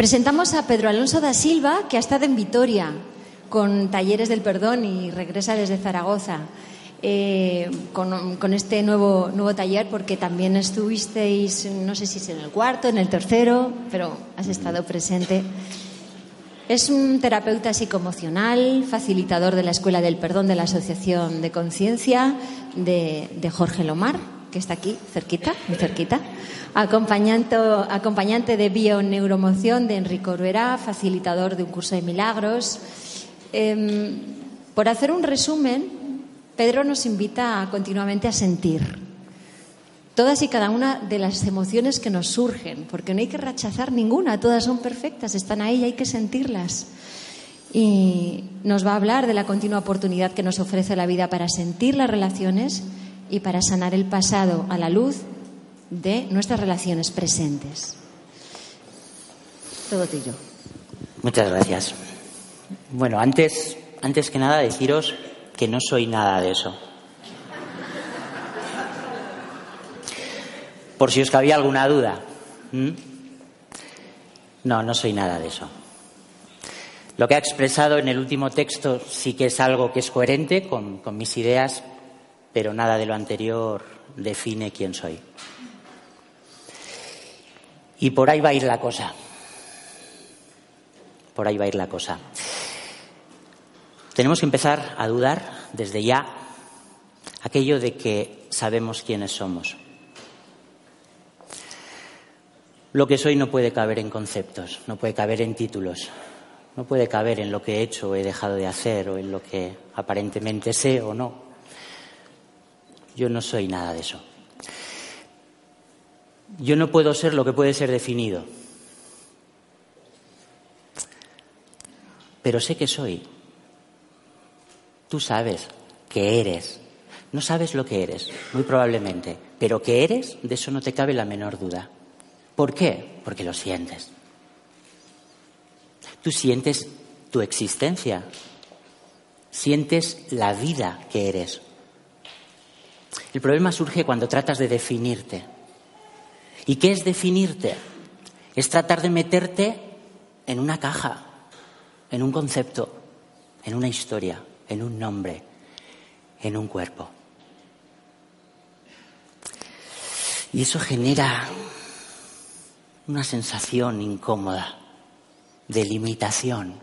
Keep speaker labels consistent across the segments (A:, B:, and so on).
A: Presentamos a Pedro Alonso da Silva, que ha estado en Vitoria con Talleres del Perdón y regresa desde Zaragoza. Eh, con, con, este nuevo, nuevo taller, porque también estuvisteis, no sé si es en el cuarto, en el tercero, pero has estado presente. Es un terapeuta psicoemocional, facilitador de la Escuela del Perdón de la Asociación de Conciencia de, Jorge Lomar, que está aquí, cerquita, muy cerquita. Acompañante, de bioneuromoción de Enrico Oruera, facilitador de un curso de milagros. Eh, por hacer un resumen, Pedro nos invita continuamente a sentir todas y cada una de las emociones que nos surgen, porque no hay que rechazar ninguna, todas son perfectas, están ahí y hay que sentirlas. Y nos va a hablar de la continua oportunidad que nos ofrece la vida para sentir las relaciones y para sanar el pasado a la luz de nuestras relaciones presentes. Todo tuyo.
B: Muchas gracias. Bueno, antes, antes que nada deciros que no soy nada de eso. Por si os cabía alguna duda. ¿Mm? No, no soy nada de eso. Lo que ha expresado en el último texto sí que es algo que es coherente con, con mis ideas, pero nada de lo anterior define quién soy. Y por ahí va a ir la cosa. Por ahí va a ir la cosa. Tenemos que empezar a dudar desde ya aquello de que sabemos quiénes somos. Lo que soy no puede caber en conceptos, no puede caber en títulos, no puede caber en lo que he hecho o he dejado de hacer o en lo que aparentemente sé o no. Yo no soy nada de eso. Yo no puedo ser lo que puede ser definido, pero sé que soy Tú sabes que eres. No sabes lo que eres, muy probablemente, pero que eres, de eso no te cabe la menor duda. ¿Por qué? Porque lo sientes. Tú sientes tu existencia, sientes la vida que eres. El problema surge cuando tratas de definirte. ¿Y qué es definirte? Es tratar de meterte en una caja, en un concepto, en una historia en un nombre, en un cuerpo. Y eso genera una sensación incómoda de limitación,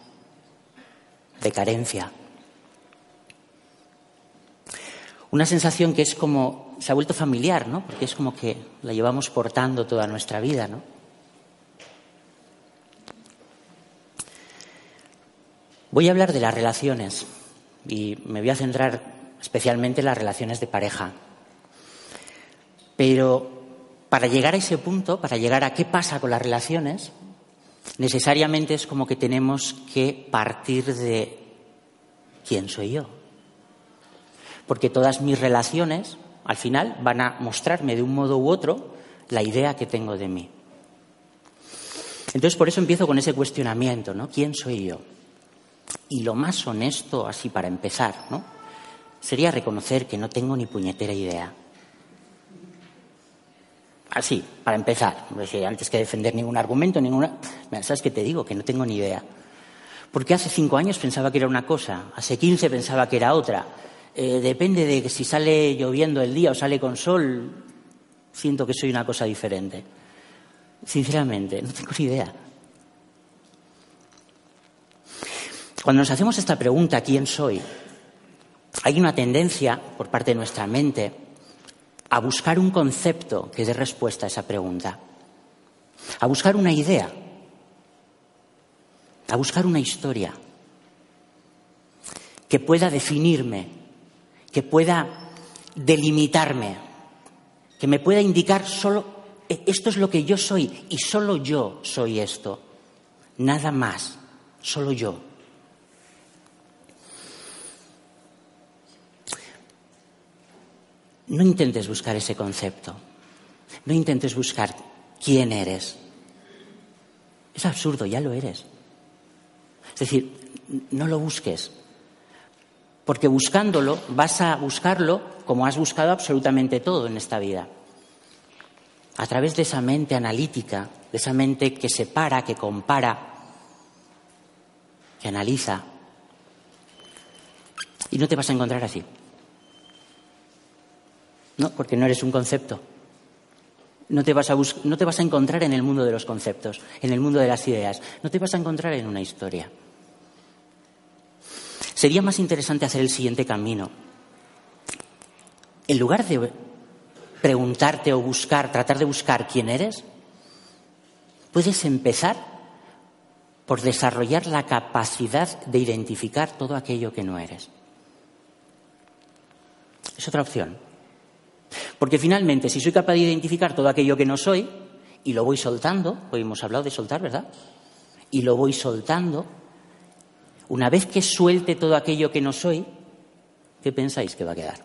B: de carencia. Una sensación que es como, se ha vuelto familiar, ¿no? Porque es como que la llevamos portando toda nuestra vida, ¿no? Voy a hablar de las relaciones y me voy a centrar especialmente en las relaciones de pareja. Pero para llegar a ese punto, para llegar a qué pasa con las relaciones, necesariamente es como que tenemos que partir de quién soy yo. Porque todas mis relaciones, al final, van a mostrarme de un modo u otro la idea que tengo de mí. Entonces, por eso empiezo con ese cuestionamiento, ¿no? ¿Quién soy yo? Y lo más honesto, así para empezar, ¿no? Sería reconocer que no tengo ni puñetera idea. Así, para empezar. Antes que defender ningún argumento, ninguna. ¿Sabes qué te digo? Que no tengo ni idea. Porque hace cinco años pensaba que era una cosa, hace quince pensaba que era otra. Eh, depende de si sale lloviendo el día o sale con sol, siento que soy una cosa diferente. Sinceramente, no tengo ni idea. Cuando nos hacemos esta pregunta, ¿quién soy? Hay una tendencia por parte de nuestra mente a buscar un concepto que dé respuesta a esa pregunta, a buscar una idea, a buscar una historia. que pueda definirme, que pueda delimitarme, que me pueda indicar solo e, esto es lo que yo soy y solo yo soy esto. Nada más, solo yo. No intentes buscar ese concepto. No intentes buscar quién eres. Es absurdo, ya lo eres. Es decir, no lo busques. Porque buscándolo vas a buscarlo como has buscado absolutamente todo en esta vida. A través de esa mente analítica, de esa mente que separa, que compara, que analiza. Y no te vas a encontrar así. No, porque no eres un concepto. No te, vas a no te vas a encontrar en el mundo de los conceptos, en el mundo de las ideas. No te vas a encontrar en una historia. Sería más interesante hacer el siguiente camino. En lugar de preguntarte o buscar, tratar de buscar quién eres, puedes empezar por desarrollar la capacidad de identificar todo aquello que no eres. Es otra opción. Porque finalmente, si soy capaz de identificar todo aquello que no soy, y lo voy soltando, hoy hemos hablado de soltar, ¿verdad? Y lo voy soltando, una vez que suelte todo aquello que no soy, ¿qué pensáis que va a quedar?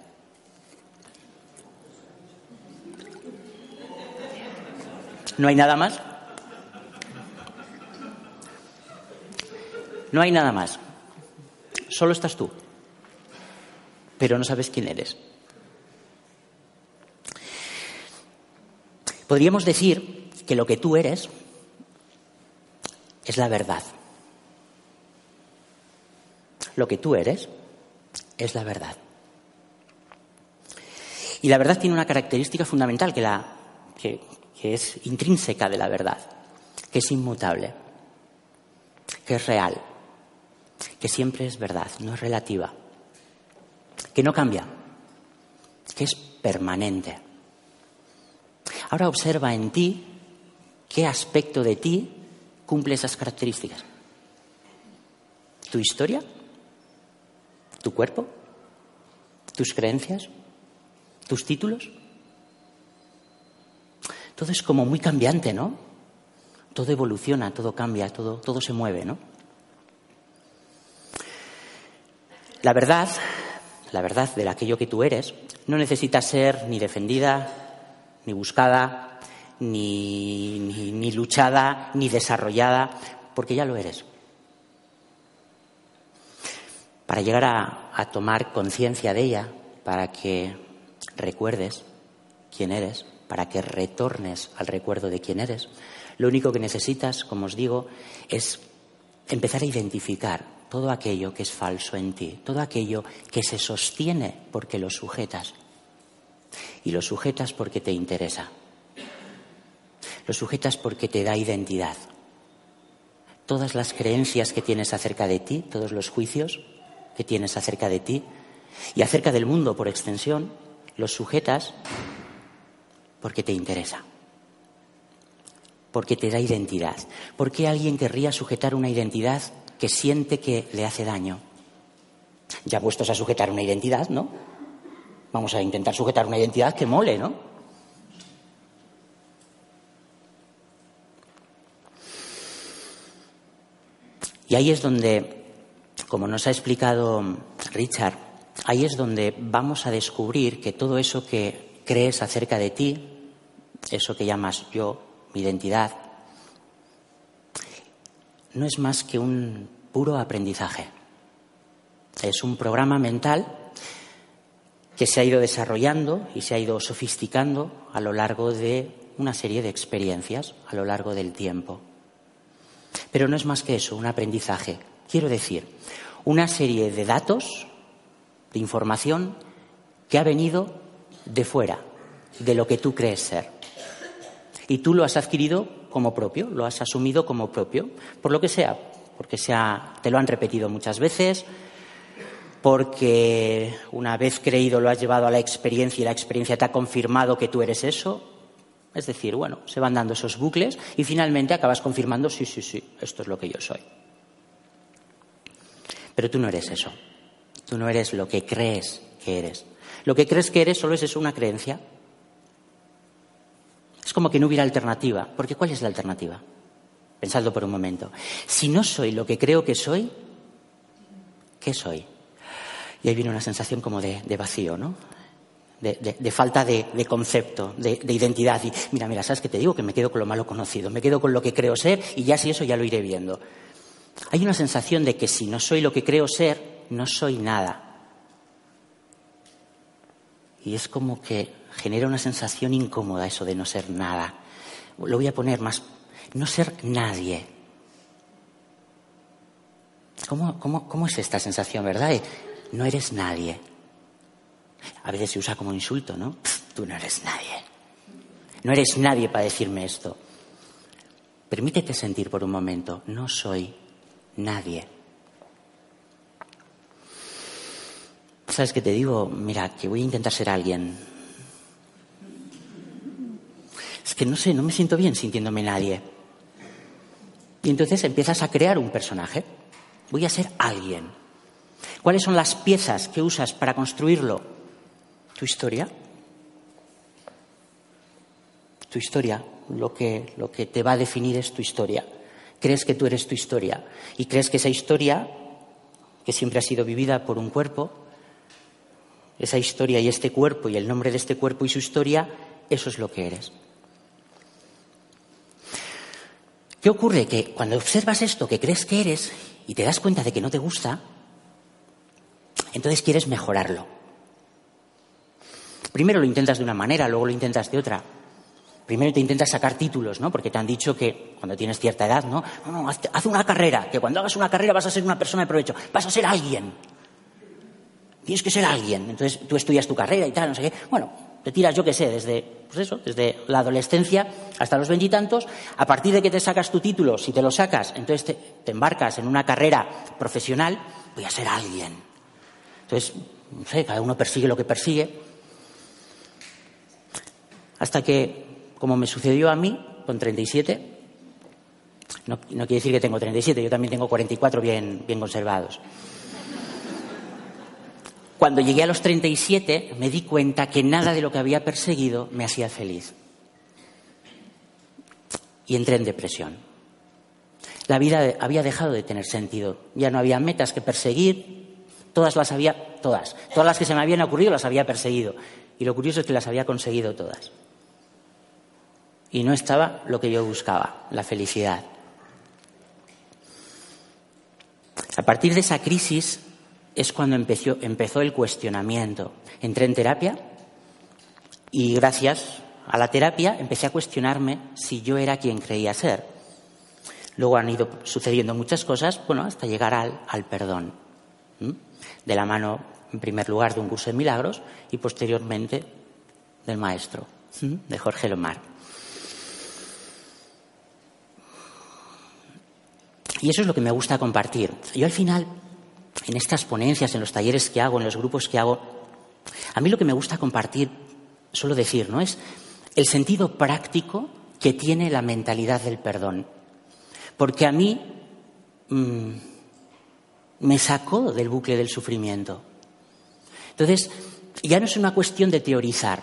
B: ¿No hay nada más? No hay nada más. Solo estás tú. Pero no sabes quién eres. Podríamos decir que lo que tú eres es la verdad. Lo que tú eres es la verdad. Y la verdad tiene una característica fundamental que, la, que, es intrínseca de la verdad, que es inmutable, que es real, que siempre es verdad, no es relativa, que no cambia, que es permanente. Ahora observa en ti qué aspecto de ti cumple esas características. ¿Tu historia? ¿Tu cuerpo? ¿Tus creencias? ¿Tus títulos? Todo es como muy cambiante, ¿no? Todo evoluciona, todo cambia, todo, todo se mueve, ¿no? La verdad, la verdad de aquello que tú eres, no necesita ser ni defendida, ni buscada, ni, ni, luchada, ni desarrollada, porque ya lo eres. Para llegar a, a tomar conciencia de ella, para que recuerdes quién eres, para que retornes al recuerdo de quién eres, lo único que necesitas, como os digo, es empezar a identificar todo aquello que es falso en ti, todo aquello que se sostiene porque lo sujetas y lo sujetas porque te interesa. Lo sujetas porque te da identidad. Todas las creencias que tienes acerca de ti, todos los juicios que tienes acerca de ti y acerca del mundo por extensión, los sujetas porque te interesa, porque te da identidad. ¿Por qué alguien querría sujetar una identidad que siente que le hace daño? Ya puestos a sujetar una identidad, ¿no? Vamos a intentar sujetar una identidad que mole, ¿no? Y ahí es donde, como nos ha explicado Richard, ahí es donde vamos a descubrir que todo eso que crees acerca de ti, eso que llamas yo, mi identidad, no es más que un puro aprendizaje. Es un programa mental que se ha ido desarrollando y se ha ido sofisticando a lo largo de una serie de experiencias, a lo largo del tiempo. Pero no es más que eso, un aprendizaje. Quiero decir, una serie de datos, de información que ha venido de fuera, de lo que tú crees ser. Y tú lo has adquirido como propio, lo has asumido como propio, por lo que sea, porque sea, te lo han repetido muchas veces, porque una vez creído lo has llevado a la experiencia y la experiencia te ha confirmado que tú eres eso. Es decir, bueno, se van dando esos bucles y finalmente acabas confirmando, sí, sí, sí, esto es lo que yo soy. Pero tú no eres eso. Tú no eres lo que crees que eres. Lo que crees que eres solo es eso, una creencia. Es como que no hubiera alternativa. Porque ¿cuál es la alternativa? Pensadlo por un momento. Si no soy lo que creo que soy, ¿qué soy? Y ahí viene una sensación como de, vacío, ¿no? De, falta de, concepto, de, identidad. Y mira, mira, ¿sabes qué te digo? Que me quedo con lo malo conocido, me quedo con lo que creo ser y ya si eso ya lo iré viendo. Hay una sensación de que si no soy lo que creo ser, no soy nada. Y es como que genera una sensación incómoda eso de no ser nada. Lo voy a poner más, no ser nadie. ¿Cómo, cómo es esta sensación, verdad? No eres nadie. A veces se usa como insulto, ¿no? tú no eres nadie. No eres nadie para decirme esto. Permítete sentir por un momento, no soy nadie. ¿Sabes qué te digo? Mira, que voy a intentar ser alguien. Es que no sé, no me siento bien sintiéndome nadie. Y entonces empiezas a crear un personaje. Voy a ser alguien. ¿Cuáles son las piezas que usas para construirlo? Tu historia. Tu historia. Lo que, lo que te va a definir es tu historia. Crees que tú eres tu historia. Y crees que esa historia, que siempre ha sido vivida por un cuerpo, esa historia y este cuerpo y el nombre de este cuerpo y su historia, eso es lo que eres. ¿Qué ocurre? Que cuando observas esto que crees que eres y te das cuenta de que no te gusta, entonces quieres mejorarlo. Primero lo intentas de una manera, luego lo intentas de otra. Primero te intentas sacar títulos, ¿no? Porque te han dicho que cuando tienes cierta edad, ¿no? No, no, haz, una carrera, que cuando hagas una carrera vas a ser una persona de provecho, vas a ser alguien. Tienes que ser alguien. Entonces tú estudias tu carrera y tal, no sé qué. Bueno, te tiras, yo qué sé, desde, pues eso, desde la adolescencia hasta los veintitantos. A partir de que te sacas tu título, si te lo sacas, entonces te embarcas en una carrera profesional, voy a ser alguien. Entonces, no sé, cada uno persigue lo que persigue. Hasta que, como me sucedió a mí, con 37, no, no quiere decir que tengo 37, yo también tengo 44 bien, bien conservados. Cuando llegué a los 37 me di cuenta que nada de lo que había perseguido me hacía feliz. Y entré en depresión. La vida había dejado de tener sentido. Ya no había metas que perseguir, Todas las había, todas, todas las que se me habían ocurrido las había perseguido. Y lo curioso es que las había conseguido todas. Y no estaba lo que yo buscaba, la felicidad. A partir de esa crisis es cuando empezó, empezó el cuestionamiento. Entré en terapia y gracias a la terapia empecé a cuestionarme si yo era quien creía ser. Luego han ido sucediendo muchas cosas, bueno, hasta llegar al, al perdón de la mano, en primer lugar, de un curso de milagros y posteriormente del maestro, de Jorge Lomar. Y eso es lo que me gusta compartir. Yo al final, en estas ponencias, en los talleres que hago, en los grupos que hago, a mí lo que me gusta compartir, suelo decir, ¿no? Es el sentido práctico que tiene la mentalidad del perdón. Porque a mí mm, me sacó del bucle del sufrimiento. Entonces, ya no es una cuestión de teorizar,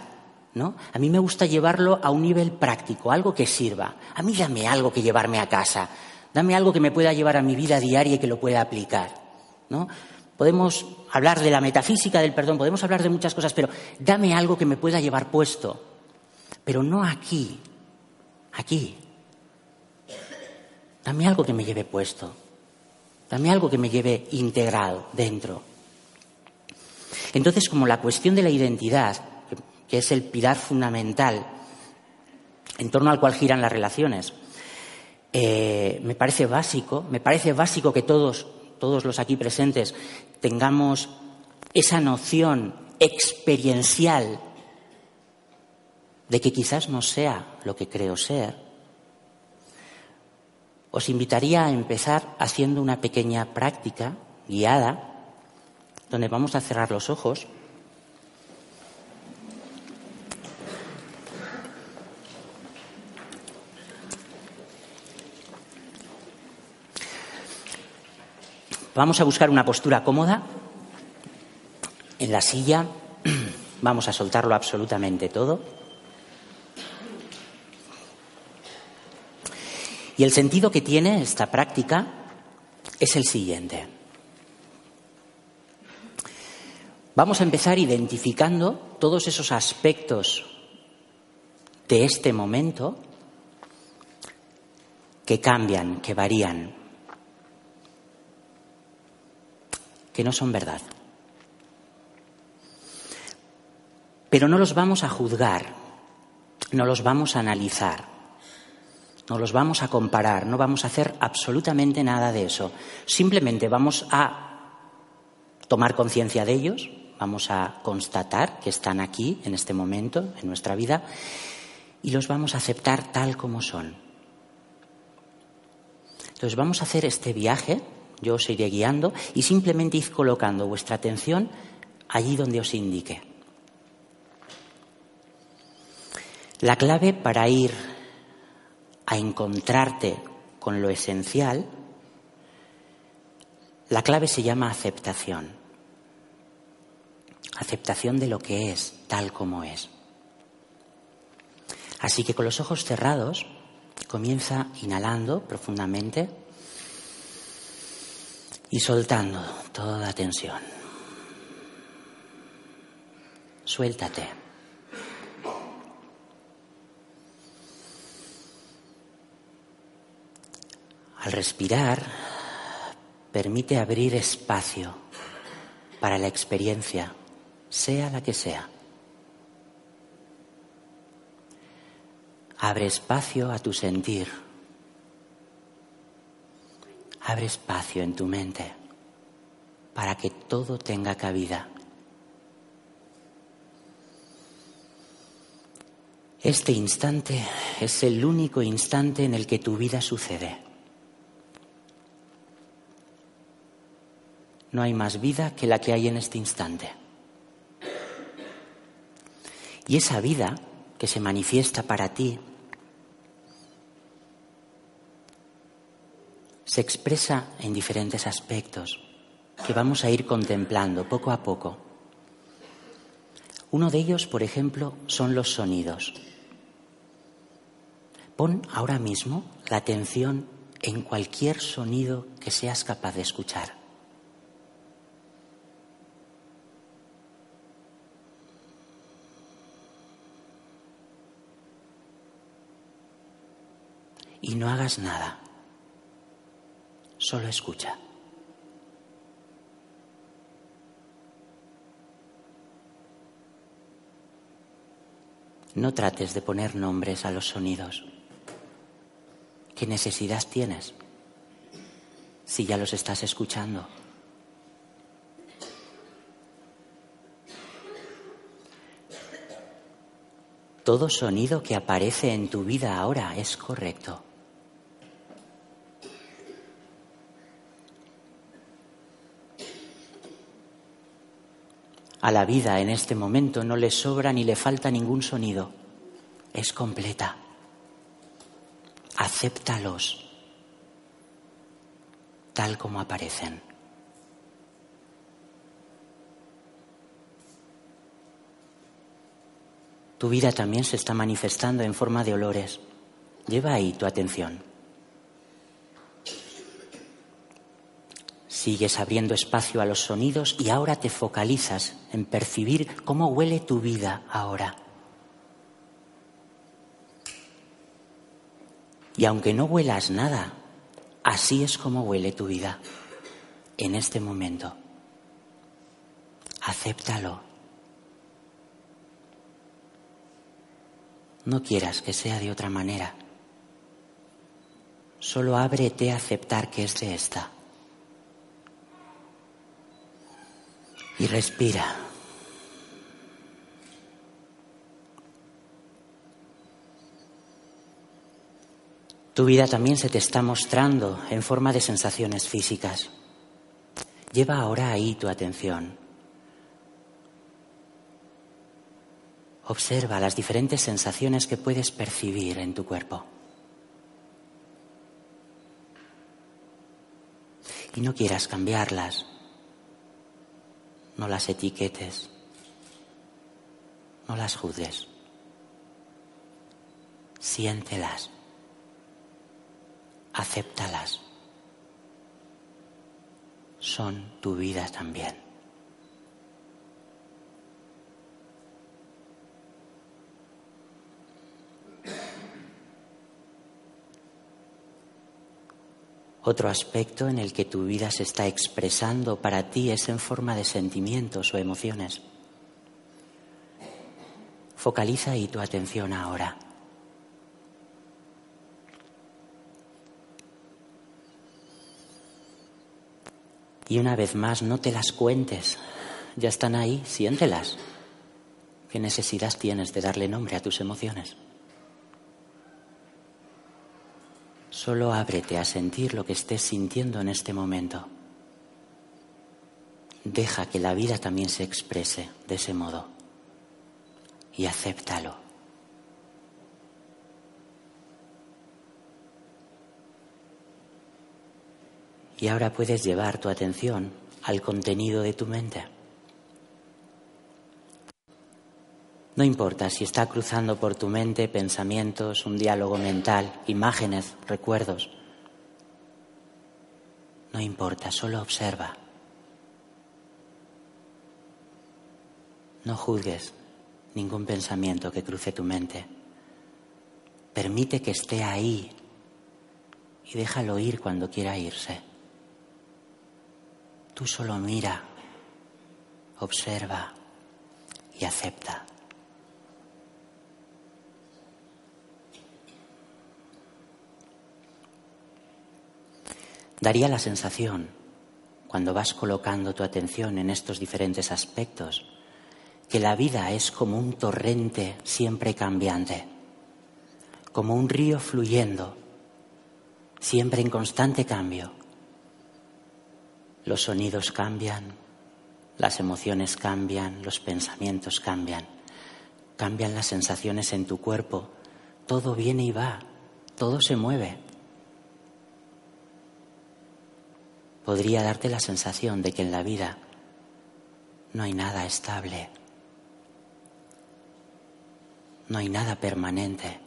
B: ¿no? A mí me gusta llevarlo a un nivel práctico, algo que sirva. A mí dame algo que llevarme a casa, dame algo que me pueda llevar a mi vida diaria y que lo pueda aplicar, ¿no? Podemos hablar de la metafísica del perdón, podemos hablar de muchas cosas, pero dame algo que me pueda llevar puesto, pero no aquí, aquí. Dame algo que me lleve puesto. Dame algo que me lleve integrado dentro. Entonces, como la cuestión de la identidad, que es el pilar fundamental en torno al cual giran las relaciones, eh, me parece básico, me parece básico que todos, todos los aquí presentes tengamos esa noción experiencial de que quizás no sea lo que creo ser, os invitaría a empezar haciendo una pequeña práctica guiada, donde vamos a cerrar los ojos. Vamos a buscar una postura cómoda, en la silla, vamos a soltarlo absolutamente todo. Y el sentido que tiene esta práctica es el siguiente. Vamos a empezar identificando todos esos aspectos de este momento que cambian, que varían, que no son verdad. Pero no los vamos a juzgar, no los vamos a analizar, no los vamos a comparar, no vamos a hacer absolutamente nada de eso. Simplemente vamos a tomar conciencia de ellos, vamos a constatar que están aquí en este momento, en nuestra vida, y los vamos a aceptar tal como son. Entonces vamos a hacer este viaje, yo os iré guiando, y simplemente id colocando vuestra atención allí donde os indique. La clave para ir a encontrarte con lo esencial, la clave se llama aceptación. Aceptación de lo que es, tal como es. Así que con los ojos cerrados, comienza inhalando profundamente y soltando toda tensión. Suéltate. Al respirar, permite abrir espacio para la experiencia, sea la que sea. Abre espacio a tu sentir. Abre espacio en tu mente para que todo tenga cabida. Este instante es el único instante en el que tu vida sucede. No hay más vida que la que hay en este instante. Y esa vida que se manifiesta para ti se expresa en diferentes aspectos que vamos a ir contemplando poco a poco. Uno de ellos, por ejemplo, son los sonidos. Pon ahora mismo la atención en cualquier sonido que seas capaz de escuchar. Y no hagas nada. Solo escucha. No trates de poner nombres a los sonidos. ¿Qué necesidad tienes si ya los estás escuchando? Todo sonido que aparece en tu vida ahora es correcto. A la vida en este momento no le sobra ni le falta ningún sonido. Es completa. Acéptalos tal como aparecen. Tu vida también se está manifestando en forma de olores. Lleva ahí tu atención. Sigues abriendo espacio a los sonidos y ahora te focalizas en percibir cómo huele tu vida ahora. Y aunque no huelas nada, así es como huele tu vida en este momento. Acéptalo. No quieras que sea de otra manera. Solo ábrete a aceptar que es de esta. Y respira. Tu vida también se te está mostrando en forma de sensaciones físicas. Lleva ahora ahí tu atención. Observa las diferentes sensaciones que puedes percibir en tu cuerpo. Y no quieras cambiarlas. No las etiquetes. No las juzgues. Siéntelas. Acéptalas. Son tu vida también. Otro aspecto en el que tu vida se está expresando para ti es en forma de sentimientos o emociones. Focaliza ahí tu atención ahora. Y una vez más, no te las cuentes. Ya están ahí, siéntelas. ¿Qué necesidad tienes de darle nombre a tus emociones? Solo ábrete a sentir lo que estés sintiendo en este momento. Deja que la vida también se exprese de ese modo y acéptalo. Y ahora puedes llevar tu atención al contenido de tu mente. No importa si está cruzando por tu mente pensamientos, un diálogo mental, imágenes, recuerdos. No importa, solo observa. No juzgues ningún pensamiento que cruce tu mente. Permite que esté ahí y déjalo ir cuando quiera irse. Tú solo mira, observa y acepta. Daría la sensación, cuando vas colocando tu atención en estos diferentes aspectos, que la vida es como un torrente siempre cambiante, como un río fluyendo, siempre en constante cambio. Los sonidos cambian, las emociones cambian, los pensamientos cambian, cambian las sensaciones en tu cuerpo, todo viene y va, todo se mueve. Podría darte la sensación de que en la vida no hay nada estable, no hay nada permanente,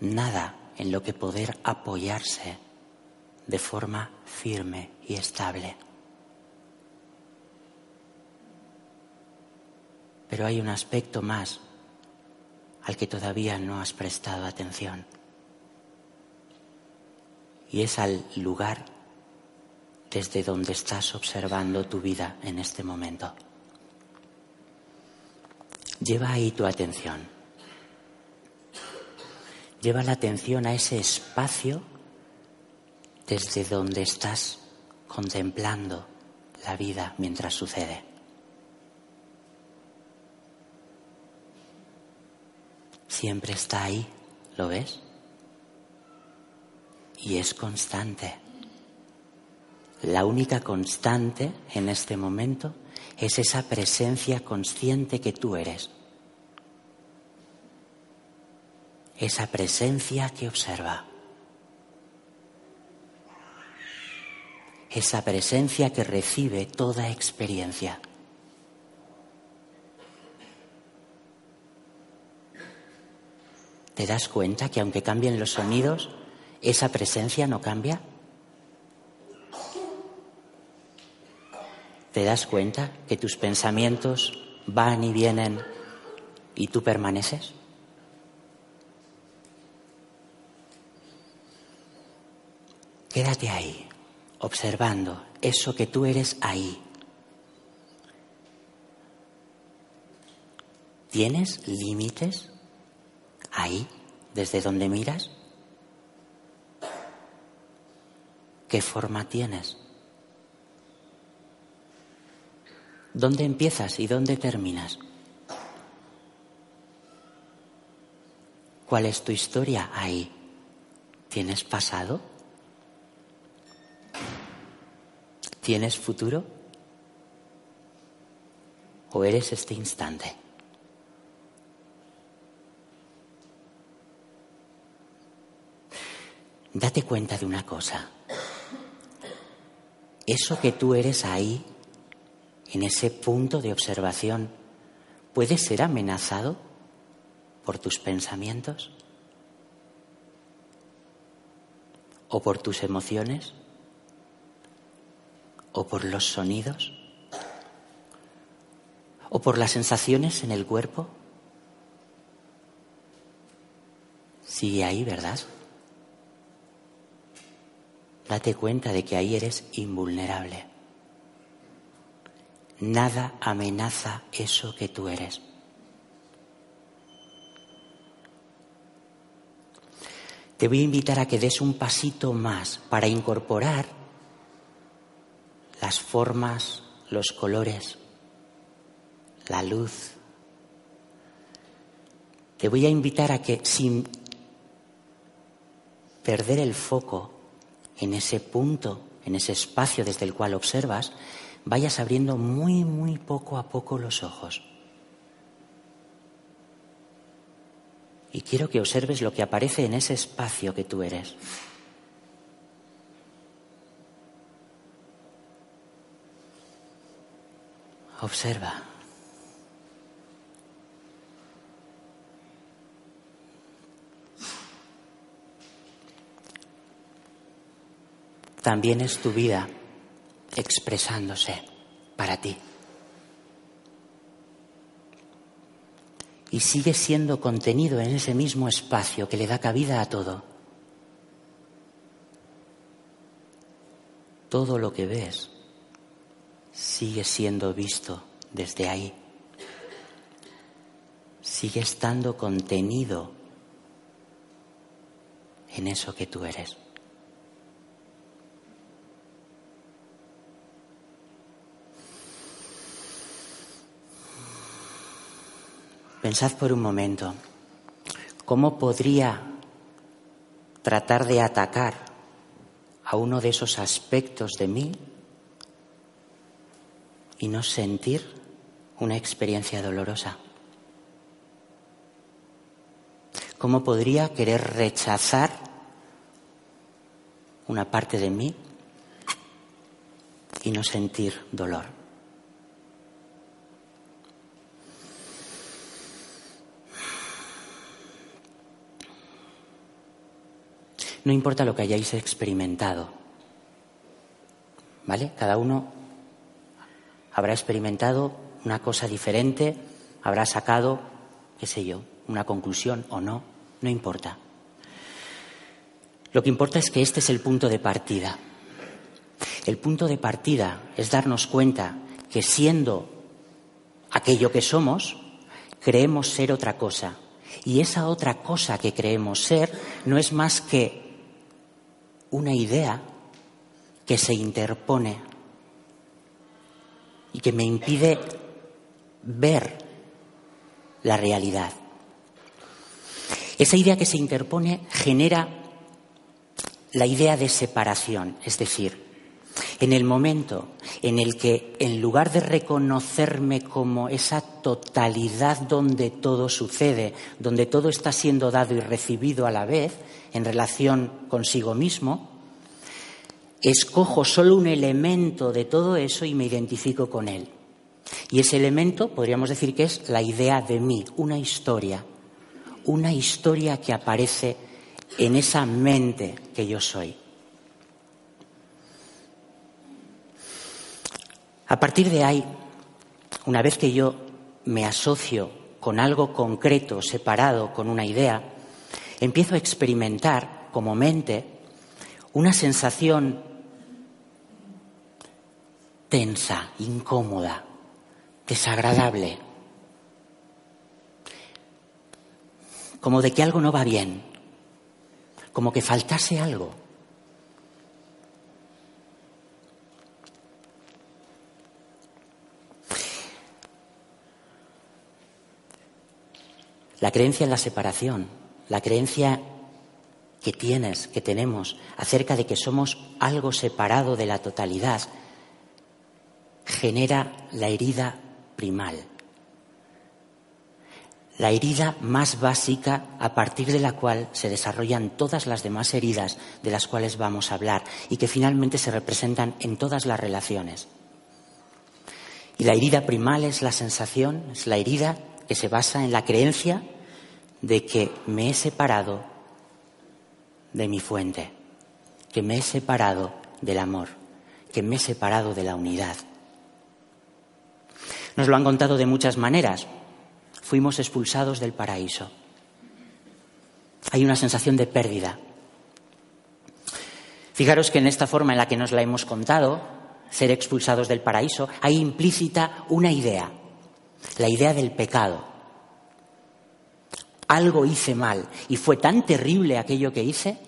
B: nada en lo que poder apoyarse de forma firme y estable. Pero hay un aspecto más al que todavía no has prestado atención. Y es al lugar desde donde estás observando tu vida en este momento. Lleva ahí tu atención. Lleva la atención a ese espacio desde donde estás contemplando la vida mientras sucede. Siempre está ahí, ¿lo ves? Y es constante. La única constante en este momento es esa presencia consciente que tú eres. Esa presencia que observa. Esa presencia que recibe toda experiencia. ¿Te das cuenta que aunque cambien los sonidos, esa presencia no cambia? ¿Te das cuenta que tus pensamientos van y vienen y tú permaneces? Quédate ahí, observando eso que tú eres ahí. ¿Tienes límites ahí, desde donde miras? ¿Qué forma tienes? ¿Dónde empiezas y dónde terminas? ¿Cuál es tu historia ahí? ¿Tienes pasado? ¿Tienes futuro? ¿O eres este instante? Date cuenta de una cosa. Eso que tú eres ahí en ese punto de observación, puede ser amenazado por tus pensamientos? ¿O por tus emociones? ¿O por los sonidos? ¿O por las sensaciones en el cuerpo? Sigue ahí, ¿verdad? Date cuenta de que ahí eres invulnerable. Nada amenaza eso que tú eres. Te voy a invitar a que des un pasito más para incorporar las formas, los colores, la luz. Te voy a invitar a que sin perder el foco en ese punto, en ese espacio desde el cual observas, vayas abriendo muy, muy poco a poco los ojos. Y quiero que observes lo que aparece en ese espacio que tú eres. Observa. también es tu vida expresándose para ti. Y sigue siendo contenido en ese mismo espacio que le da cabida a todo. Todo lo que ves sigue siendo visto desde ahí. Sigue estando contenido en eso que tú eres. Pensad por un momento, ¿cómo podría tratar de atacar a uno de esos aspectos de mí y no sentir una experiencia dolorosa? ¿Cómo podría querer rechazar una parte de mí y no sentir dolor? No importa lo que hayáis experimentado. ¿Vale? Cada uno habrá experimentado una cosa diferente, habrá sacado, qué sé yo, una conclusión o no, no importa. Lo que importa es que este es el punto de partida. El punto de partida es darnos cuenta que siendo aquello que somos, creemos ser otra cosa. Y esa otra cosa que creemos ser no es más que una idea que se interpone y que me impide ver la realidad. Esa idea que se interpone genera la idea de separación, es decir, en el momento en el que en lugar de reconocerme como esa totalidad donde todo sucede, donde todo está siendo dado y recibido a la vez en relación consigo mismo, escojo solo un elemento de todo eso y me identifico con él. Y ese elemento podríamos decir que es la idea de mí, una historia, una historia que aparece en esa mente que yo soy. A partir de ahí, una vez que yo me asocio con algo concreto, separado, con una idea, empiezo a experimentar como mente una sensación tensa, incómoda, desagradable, como de que algo no va bien, como que faltase algo. La creencia en la separación, la creencia que tienes, que tenemos, acerca de que somos algo separado de la totalidad, genera la herida primal. La herida más básica a partir de la cual se desarrollan todas las demás heridas de las cuales vamos a hablar y que finalmente se representan en todas las relaciones. Y la herida primal es la sensación, es la herida que se basa en la creencia de que me he separado de mi fuente, que me he separado del amor, que me he separado de la unidad. Nos lo han contado de muchas maneras. Fuimos expulsados del paraíso. Hay una sensación de pérdida. Fijaros que en esta forma en la que nos la hemos contado, ser expulsados del paraíso, hay implícita una idea, la idea del pecado. Algo hice mal y fue tan terrible aquello que hice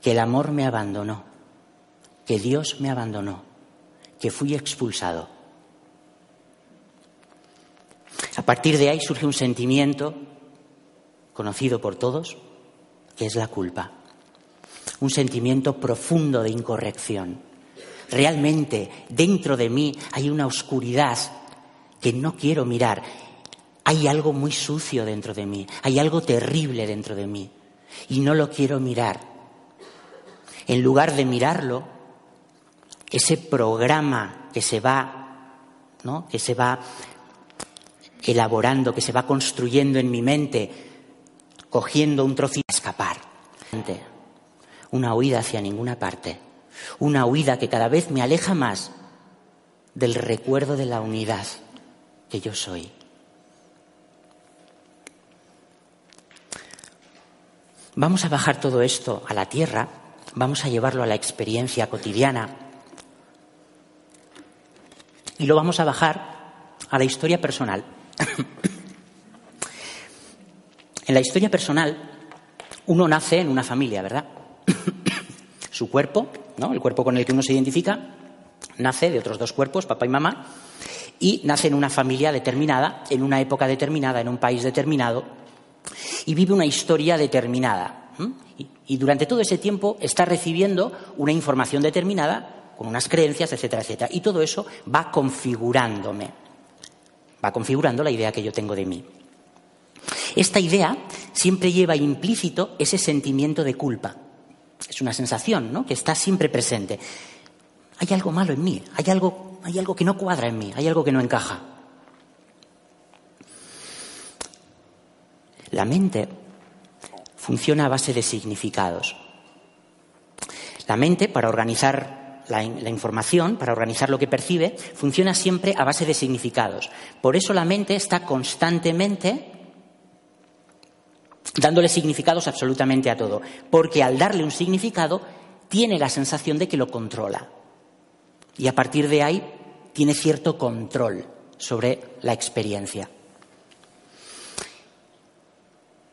B: que el amor me abandonó, que Dios me abandonó, que fui expulsado. A partir de ahí surge un sentimiento conocido por todos, que es la culpa un sentimiento profundo de incorrección. Realmente dentro de mí hay una oscuridad que no quiero mirar. Hay algo muy sucio dentro de mí, hay algo terrible dentro de mí y no lo quiero mirar. En lugar de mirarlo, ese programa que se va, ¿no? que se va elaborando, que se va construyendo en mi mente, cogiendo un trocito a escapar una huida hacia ninguna parte, una huida que cada vez me aleja más del recuerdo de la unidad que yo soy. Vamos a bajar todo esto a la tierra, vamos a llevarlo a la experiencia cotidiana y lo vamos a bajar a la historia personal. en la historia personal, uno nace en una familia, ¿verdad? Su cuerpo, ¿no? el cuerpo con el que uno se identifica, nace de otros dos cuerpos, papá y mamá, y nace en una familia determinada, en una época determinada, en un país determinado, y vive una historia determinada. Y, durante todo ese tiempo está recibiendo una información determinada, con unas creencias, etcétera, etcétera. Y todo eso va configurándome, va configurando la idea que yo tengo de mí. Esta idea siempre lleva implícito ese sentimiento de culpa. Es una sensación, ¿no? Que está siempre presente. Hay algo malo en mí, hay algo, hay algo que no cuadra en mí, hay algo que no encaja. La mente funciona a base de significados. La mente, para organizar la, la, información, para organizar lo que percibe, funciona siempre a base de significados. Por eso la mente está constantemente dándole significados absolutamente a todo, porque al darle un significado tiene la sensación de que lo controla. Y a partir de ahí tiene cierto control sobre la experiencia.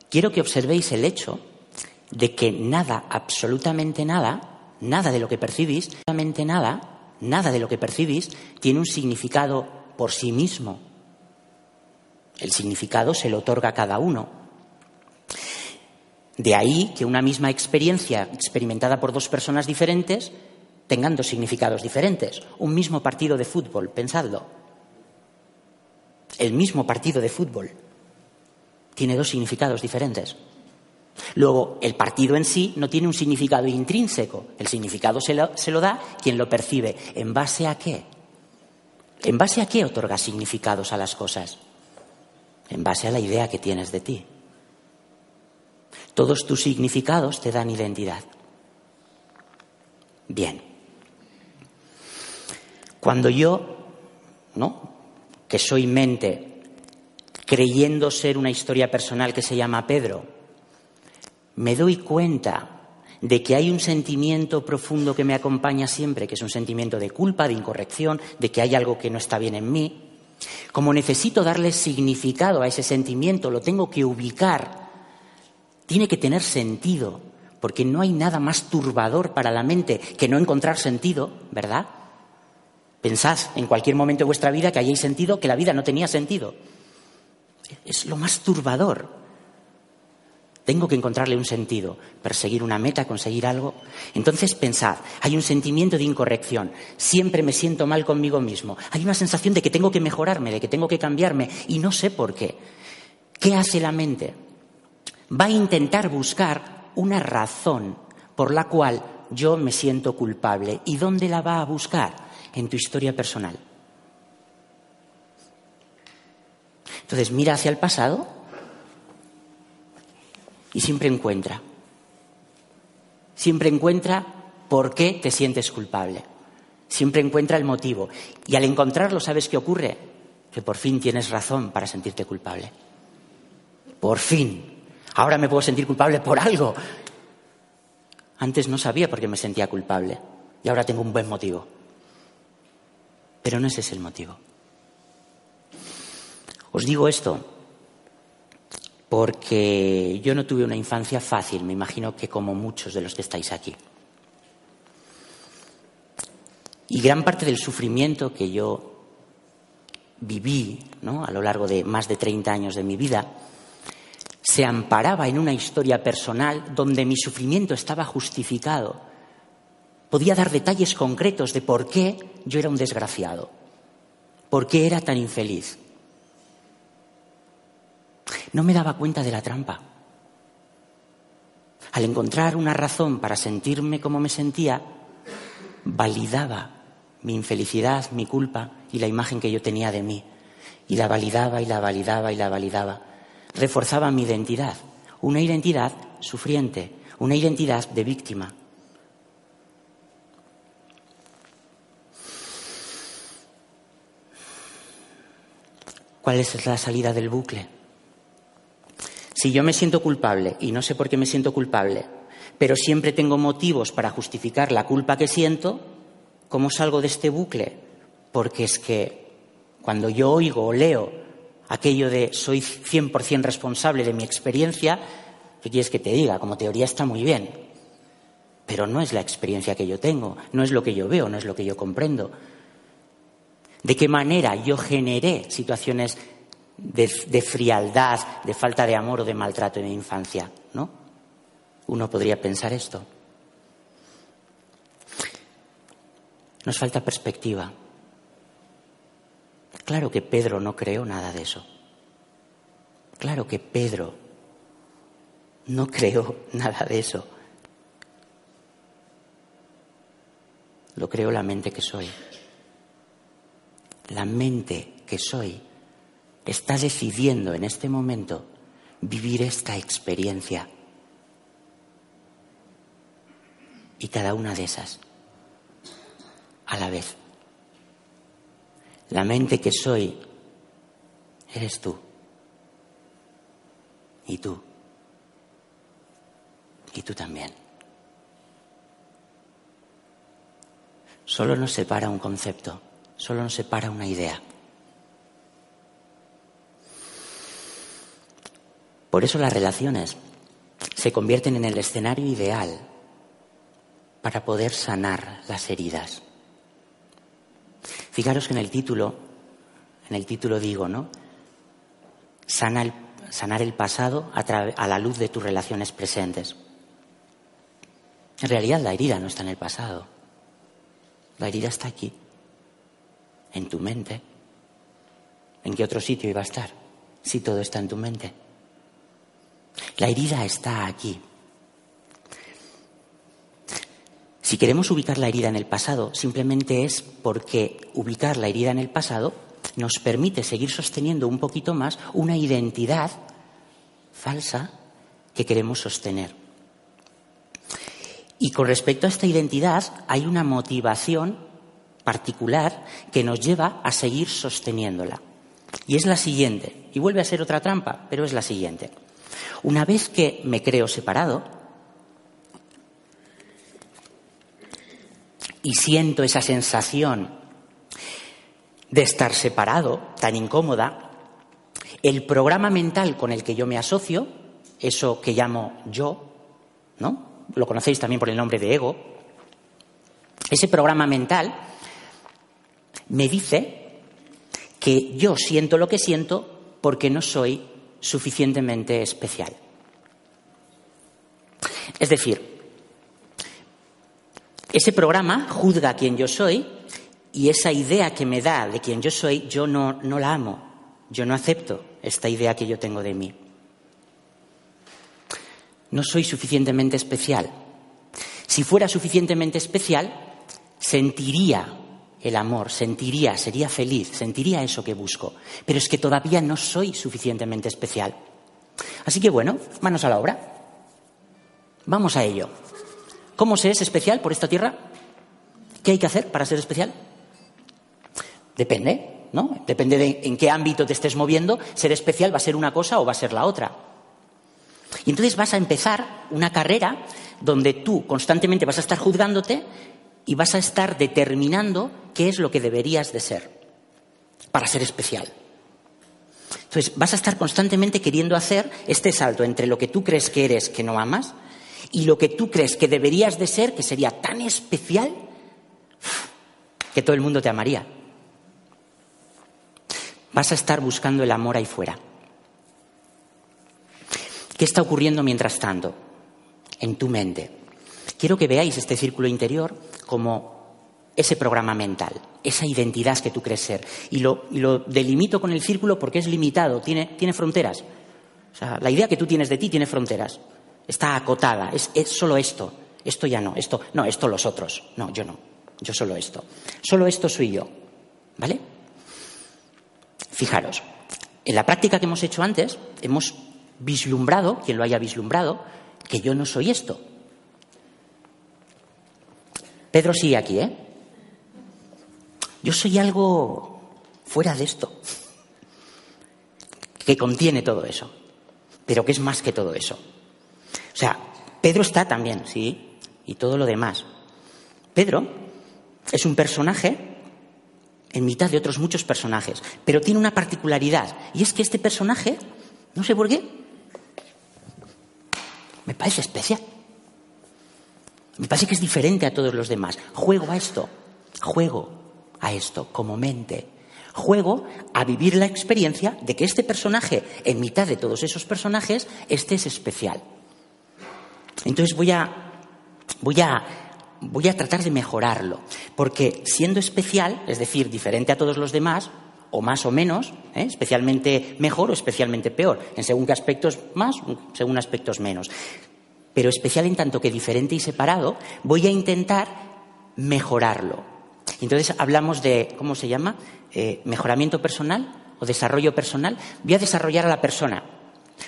B: Quiero que observéis el hecho de que nada, absolutamente nada, nada de lo que percibís, absolutamente nada, nada de lo que percibís tiene un significado por sí mismo. El significado se lo otorga a cada uno, de ahí que una misma experiencia experimentada por dos personas diferentes tengan dos significados diferentes. Un mismo partido de fútbol, pensadlo. El mismo partido de fútbol tiene dos significados diferentes. Luego, el partido en sí no tiene un significado intrínseco. El significado se lo, se lo da quien lo percibe. ¿En base a qué? ¿En base a qué otorga significados a las cosas? En base a la idea que tienes de ti. Todos tus significados te dan identidad. Bien. Cuando yo, ¿no? Que soy mente, creyendo ser una historia personal que se llama Pedro, me doy cuenta de que hay un sentimiento profundo que me acompaña siempre, que es un sentimiento de culpa, de incorrección, de que hay algo que no está bien en mí. Como necesito darle significado a ese sentimiento, lo tengo que ubicar tiene que tener sentido, porque no hay nada más turbador para la mente que no encontrar sentido, ¿verdad? Pensad en cualquier momento de vuestra vida que hayáis sentido que la vida no tenía sentido. Es lo más turbador. Tengo que encontrarle un sentido, perseguir una meta, conseguir algo. Entonces pensad, hay un sentimiento de incorrección, siempre me siento mal conmigo mismo, hay una sensación de que tengo que mejorarme, de que tengo que cambiarme y no sé por qué. ¿Qué hace la mente? Va a intentar buscar una razón por la cual yo me siento culpable. ¿Y dónde la va a buscar? en tu historia personal. Entonces mira hacia el pasado y siempre encuentra. Siempre encuentra por qué te sientes culpable. Siempre encuentra el motivo. Y al encontrarlo, ¿sabes qué ocurre? Que por fin tienes razón para sentirte culpable. Por fin. Ahora me puedo sentir culpable por algo. Antes no sabía por qué me sentía culpable. Y ahora tengo un buen motivo. Pero no ese es el motivo. Os digo esto porque yo no tuve una infancia fácil, me imagino que como muchos de los que estáis aquí. Y gran parte del sufrimiento que yo viví ¿no? a lo largo de más de 30 años de mi vida se amparaba en una historia personal donde mi sufrimiento estaba justificado. Podía dar detalles concretos de por qué yo era un desgraciado, por qué era tan infeliz. No me daba cuenta de la trampa. Al encontrar una razón para sentirme como me sentía, validaba mi infelicidad, mi culpa y la imagen que yo tenía de mí. Y la validaba y la validaba y la validaba. Reforzaba mi identidad, una identidad sufriente, una identidad de víctima. ¿Cuál es la salida del bucle? Si yo me siento culpable y no sé por qué me siento culpable, pero siempre tengo motivos para justificar la culpa que siento, ¿cómo salgo de este bucle? Porque es que cuando yo oigo o leo aquello de soy 100% responsable de mi experiencia, ¿qué quieres que te diga? Como teoría está muy bien, pero no es la experiencia que yo tengo, no es lo que yo veo, no es lo que yo comprendo. ¿De qué manera yo generé situaciones de, frialdad, de falta de amor o de maltrato en mi infancia, ¿no? Uno podría pensar esto. Nos falta perspectiva. Claro que Pedro no creó nada de eso. Claro que Pedro no creó nada de eso. Lo creó la mente que soy. La mente que soy está decidiendo en este momento vivir esta experiencia. Y cada una de esas a la vez. La mente que soy eres tú. Y tú. Y tú también. Solo nos separa un concepto, solo nos separa una idea. Por eso las relaciones se convierten en el escenario ideal para poder sanar las heridas. Fijaros que en el título, en el título digo, ¿no? sanar el pasado a, a la luz de tus relaciones presentes. En realidad la herida no está en el pasado. La herida está aquí, en tu mente. ¿En qué otro sitio iba a estar si todo está en tu mente? La herida está aquí. Si queremos ubicar la herida en el pasado, simplemente es porque ubicar la herida en el pasado nos permite seguir sosteniendo un poquito más una identidad falsa que queremos sostener. Y con respecto a esta identidad hay una motivación particular que nos lleva a seguir sosteniéndola. Y es la siguiente, y vuelve a ser otra trampa, pero es la siguiente. Una vez que me creo separado y siento esa sensación de estar separado, tan incómoda, el programa mental con el que yo me asocio, eso que llamo yo, ¿no? Lo conocéis también por el nombre de ego. Ese programa mental me dice que yo siento lo que siento porque no soy suficientemente especial. Es decir, ese programa juzga a quien yo soy y esa idea que me da de quien yo soy, yo no, no la amo, yo no acepto esta idea que yo tengo de mí. No soy suficientemente especial. Si fuera suficientemente especial, sentiría el amor, sentiría, sería feliz, sentiría eso que busco, pero es que todavía no soy suficientemente especial. Así que bueno, manos a la obra. Vamos a ello. ¿Cómo se es especial por esta tierra? ¿Qué hay que hacer para ser especial? Depende, ¿no? Depende de en qué ámbito te estés moviendo. Ser especial va a ser una cosa o va a ser la otra. Y entonces vas a empezar una carrera donde tú constantemente vas a estar juzgándote y vas a estar determinando qué es lo que deberías de ser para ser especial. Entonces, vas a estar constantemente queriendo hacer este salto entre lo que tú crees que eres que no amas y lo que tú crees que deberías de ser, que sería tan especial que todo el mundo te amaría. Vas a estar buscando el amor ahí fuera. ¿Qué está ocurriendo mientras tanto en tu mente? Quiero que veáis este círculo interior como ese programa mental, esa identidad que tú crees ser. Y lo, delimito con el círculo porque es limitado, tiene, tiene fronteras. O sea, la idea que tú tienes de ti tiene fronteras. Está acotada, es, solo esto. Esto ya no, esto, no, esto los otros. No, yo no. Yo solo esto. Solo esto soy yo. ¿Vale? Fijaros, en la práctica que hemos hecho antes, hemos vislumbrado, quien lo haya vislumbrado, que yo no soy esto. Pedro sigue aquí, ¿eh? Yo soy algo fuera de esto, que contiene todo eso, pero que es más que todo eso. O sea, Pedro está también, sí, y todo lo demás. Pedro es un personaje en mitad de otros muchos personajes, pero tiene una particularidad, y es que este personaje, no sé por qué, me parece especial. Me parece que es diferente a todos los demás. Juego a esto, juego a esto como mente. Juego a vivir la experiencia de que este personaje, en mitad de todos esos personajes, este es especial. Entonces voy a, voy a, voy a tratar de mejorarlo, porque siendo especial, es decir, diferente a todos los demás, o más o menos, ¿eh? especialmente mejor o especialmente peor, en según qué aspectos más, según aspectos menos pero especial en tanto que diferente y separado, voy a intentar mejorarlo. Entonces hablamos de, ¿cómo se llama? Eh, mejoramiento personal o desarrollo personal. Voy a desarrollar a la persona.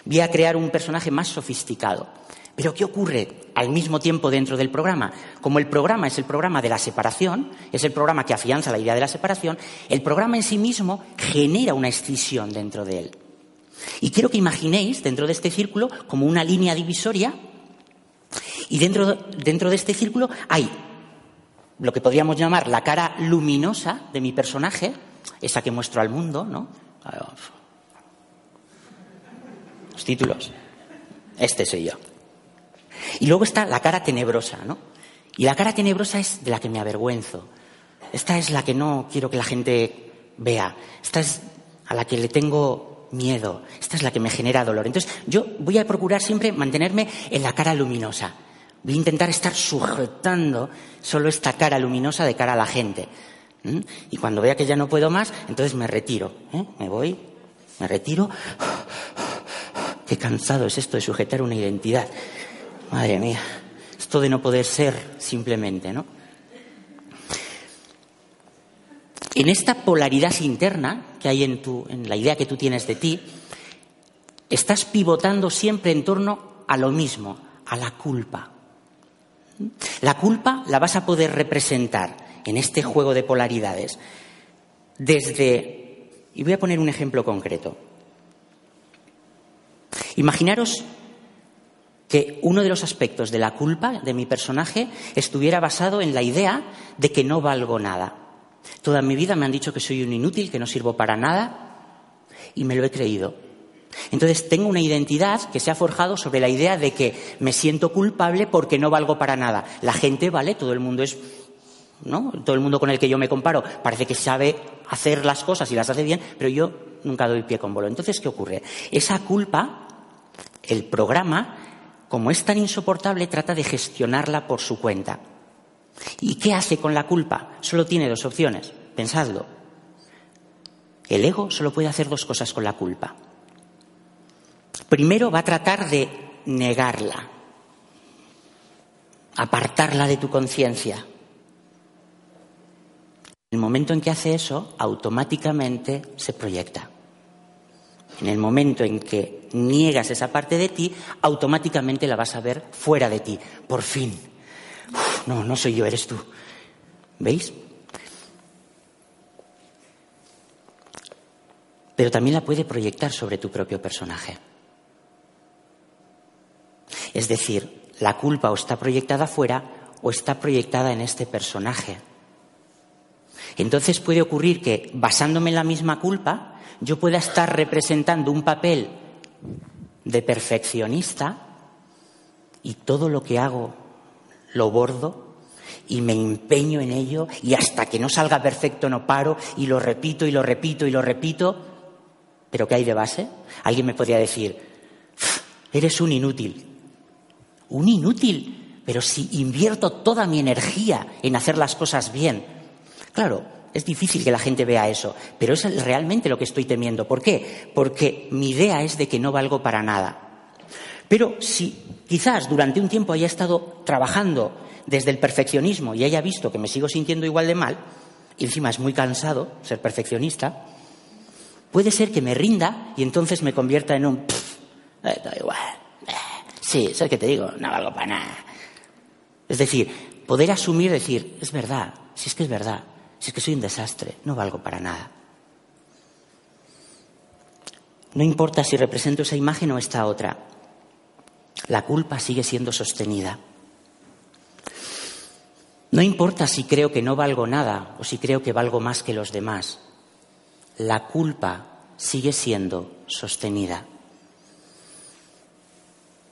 B: Voy a crear un personaje más sofisticado. Pero ¿qué ocurre al mismo tiempo dentro del programa? Como el programa es el programa de la separación, es el programa que afianza la idea de la separación, el programa en sí mismo genera una escisión dentro de él. Y quiero que imaginéis dentro de este círculo como una línea divisoria y dentro, dentro de este círculo hay lo que podríamos llamar la cara luminosa de mi personaje, esa que muestro al mundo, ¿no? Los títulos. Este soy yo. Y luego está la cara tenebrosa, ¿no? Y la cara tenebrosa es de la que me avergüenzo. Esta es la que no quiero que la gente vea. Esta es a la que le tengo miedo. Esta es la que me genera dolor. Entonces, yo voy a procurar siempre mantenerme en la cara luminosa. Voy a intentar estar sujetando solo esta cara luminosa de cara a la gente. Y cuando vea que ya no puedo más, entonces me retiro. ¿eh? Me voy, me retiro. Qué cansado es esto de sujetar una identidad. Madre mía, esto de no poder ser simplemente, ¿no? En esta polaridad interna que hay en, tu, en la idea que tú tienes de ti, estás pivotando siempre en torno a lo mismo, a la culpa. La culpa la vas a poder representar en este juego de polaridades desde, y voy a poner un ejemplo concreto. Imaginaros que uno de los aspectos de la culpa de mi personaje estuviera basado en la idea de que no valgo nada. Toda mi vida me han dicho que soy un inútil, que no sirvo para nada, y me lo he creído. Entonces tengo una identidad que se ha forjado sobre la idea de que me siento culpable porque no valgo para nada. La gente vale, todo el mundo es, ¿no? Todo el mundo con el que yo me comparo parece que sabe hacer las cosas y las hace bien, pero yo nunca doy pie con bolo. Entonces, ¿qué ocurre? Esa culpa, el programa, como es tan insoportable, trata de gestionarla por su cuenta. ¿Y qué hace con la culpa? Solo tiene dos opciones. Pensadlo. El ego solo puede hacer dos cosas con la culpa. Primero va a tratar de negarla, apartarla de tu conciencia. el momento en que hace eso, automáticamente se proyecta. En el momento en que niegas esa parte de ti, automáticamente la vas a ver fuera de ti. Por fin. no, no soy yo, eres tú. ¿Veis? Pero también la puede proyectar sobre tu propio personaje. Es decir, la culpa o está proyectada fuera o está proyectada en este personaje. Entonces puede ocurrir que, basándome en la misma culpa, yo pueda estar representando un papel de perfeccionista y todo lo que hago lo bordo y me empeño en ello y hasta que no salga perfecto no paro y lo repito y lo repito y lo repito. ¿Pero qué hay de base? Alguien me podría decir, eres un inútil. Un inútil. Pero si invierto toda mi energía en hacer las cosas bien, Claro, es difícil que la gente vea eso, pero es realmente lo que estoy temiendo. ¿Por qué? Porque mi idea es de que no valgo para nada. Pero si quizás durante un tiempo haya estado trabajando desde el perfeccionismo y haya visto que me sigo sintiendo igual de mal, y encima es muy cansado ser perfeccionista, puede ser que me rinda y entonces me convierta en un... Eh, igual. Eh, sí, es el que te digo, no valgo para nada. Es decir, poder asumir, decir, es verdad, si es que es verdad, si es que soy un desastre, no valgo para nada. No importa si represento esa imagen o esta otra, la culpa sigue siendo sostenida. No importa si creo que no valgo nada o si creo que valgo más que los demás, la culpa sigue siendo sostenida.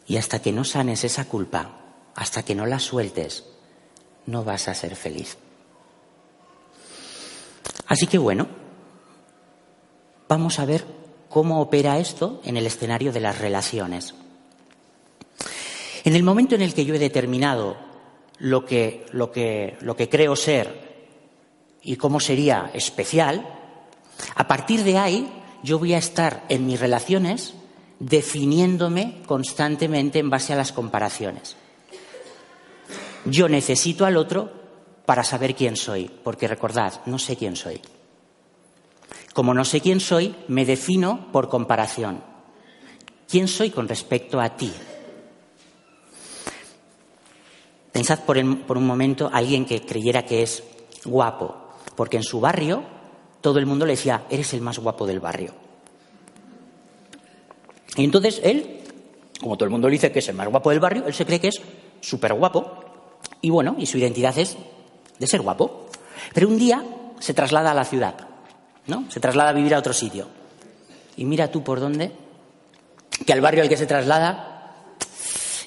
B: Y hasta que no sanes esa culpa, hasta que no la sueltes, no vas a ser feliz. Así que bueno, vamos a ver cómo opera esto en el escenario de las relaciones. En el momento en el que yo he determinado lo que, lo que, lo que creo ser y cómo sería especial, a partir de ahí yo voy a estar en mis relaciones definiéndome constantemente en base a las comparaciones. Yo necesito al otro para saber quién soy, porque recordad, no sé quién soy. Como no sé quién soy, me defino por comparación. ¿Quién soy con respecto a ti? Pensad por, un momento a alguien que creyera que es guapo, porque en su barrio todo el mundo le decía, eres el más guapo del barrio. Y entonces él, como todo el mundo le dice que es el más guapo del barrio, él se cree que es súper guapo. Y bueno, y su identidad es de ser guapo. Pero un día se traslada a la ciudad, ¿no? Se traslada a vivir a otro sitio. Y mira tú por dónde, que al barrio al que se traslada,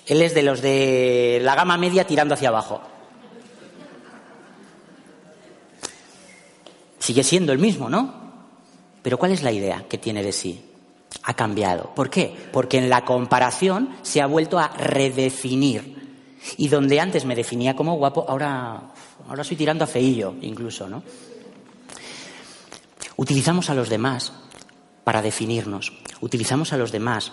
B: él es de los de la gama media tirando hacia abajo. Sigue siendo el mismo, ¿no? Pero ¿cuál es la idea que tiene de sí? Ha cambiado. ¿Por qué? Porque en la comparación se ha vuelto a redefinir. Y donde antes me definía como guapo, ahora Ahora estoy tirando a feillo, incluso, ¿no? Utilizamos a los demás para definirnos. Utilizamos a los demás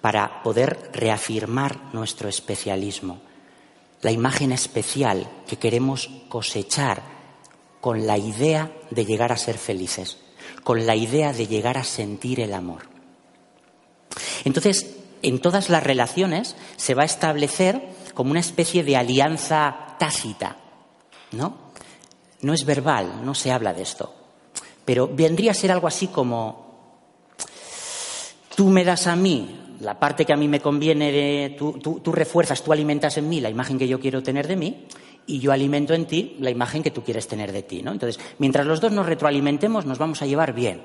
B: para poder reafirmar nuestro especialismo. La imagen especial que queremos cosechar con la idea de llegar a ser felices, con la idea de llegar a sentir el amor. Entonces, en todas las relaciones se va a establecer como una especie de alianza tácita ¿no? No es verbal, no se habla de esto. Pero vendría a ser algo así como, tú me das a mí la parte que a mí me conviene, tú, tú, refuerzas, tú alimentas en mí la imagen que yo quiero tener de mí y yo alimento en ti la imagen que tú quieres tener de ti. ¿no? Entonces, mientras los dos nos retroalimentemos, nos vamos a llevar bien.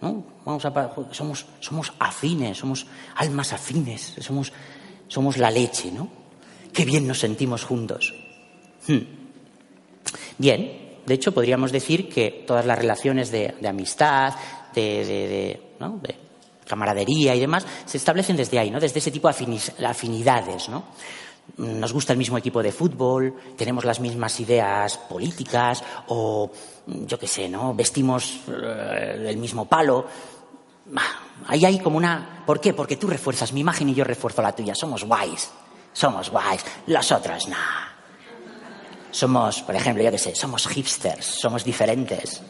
B: ¿no? Vamos a, somos, somos afines, somos almas afines, somos, somos la leche, ¿no? Qué bien nos sentimos juntos. Hmm. Bien, de hecho podríamos decir que todas las relaciones de, amistad, de, camaradería y demás se establecen desde ahí, ¿no? desde ese tipo de afinidades. ¿no? Nos gusta el mismo equipo de fútbol, tenemos las mismas ideas políticas o, yo qué sé, ¿no? vestimos eh, el mismo palo. Ahí hay como una... ¿Por qué? Porque tú refuerzas mi imagen y yo refuerzo la tuya. Somos guays. Somos guays. Los otros, no somos, por ejemplo, yo qué sé, somos hipsters, somos diferentes.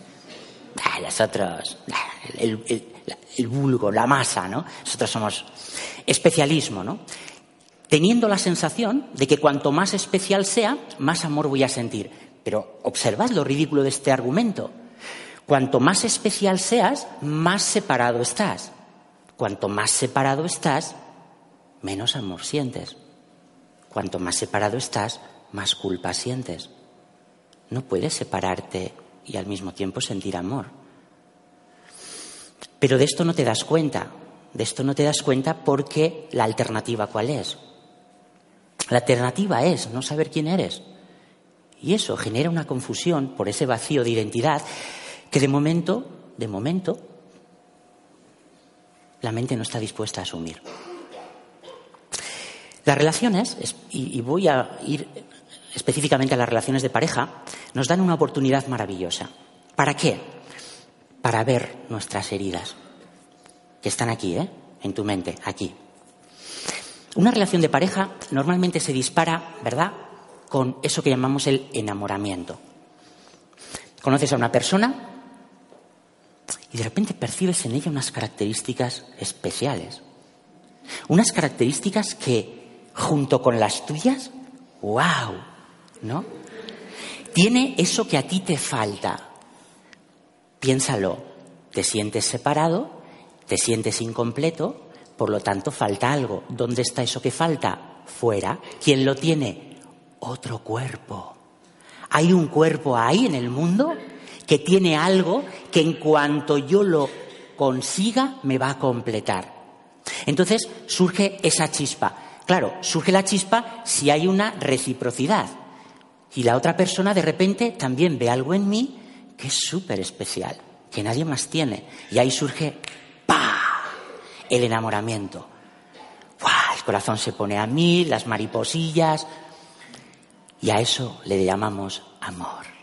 B: Ah, los otros, ah, el, el, el vulgo, la masa, ¿no? Nosotros somos especialismo, ¿no? Teniendo la sensación de que cuanto más especial sea, más amor voy a sentir. Pero observad lo ridículo de este argumento. Cuanto más especial seas, más separado estás. Cuanto más separado estás, menos amor sientes. Cuanto más separado estás, más culpa sientes. No puedes separarte y al mismo tiempo sentir amor. Pero de esto no te das cuenta. De esto no te das cuenta porque la alternativa cuál es. La alternativa es no saber quién eres. Y eso genera una confusión por ese vacío de identidad que de momento, de momento, la mente no está dispuesta a asumir. Las relaciones, y voy a ir específicamente a las relaciones de pareja, nos dan una oportunidad maravillosa. ¿Para qué? Para ver nuestras heridas, que están aquí, ¿eh? En tu mente, aquí. Una relación de pareja normalmente se dispara, ¿verdad?, con eso que llamamos el enamoramiento. Conoces a una persona y de repente percibes en ella unas características especiales. Unas características que, junto con las tuyas, ¡wow! ¿No? Tiene eso que a ti te falta. Piénsalo, te sientes separado, te sientes incompleto, por lo tanto falta algo. ¿Dónde está eso que falta? Fuera. ¿Quién lo tiene? Otro cuerpo. Hay un cuerpo ahí en el mundo que tiene algo que en cuanto yo lo consiga me va a completar. Entonces surge esa chispa. Claro, surge la chispa si hay una reciprocidad. Y la otra persona de repente también ve algo en mí que es súper especial, que nadie más tiene. Y ahí surge, ¡pa! El enamoramiento. El corazón se pone a mí, las mariposillas. Y a eso le llamamos amor.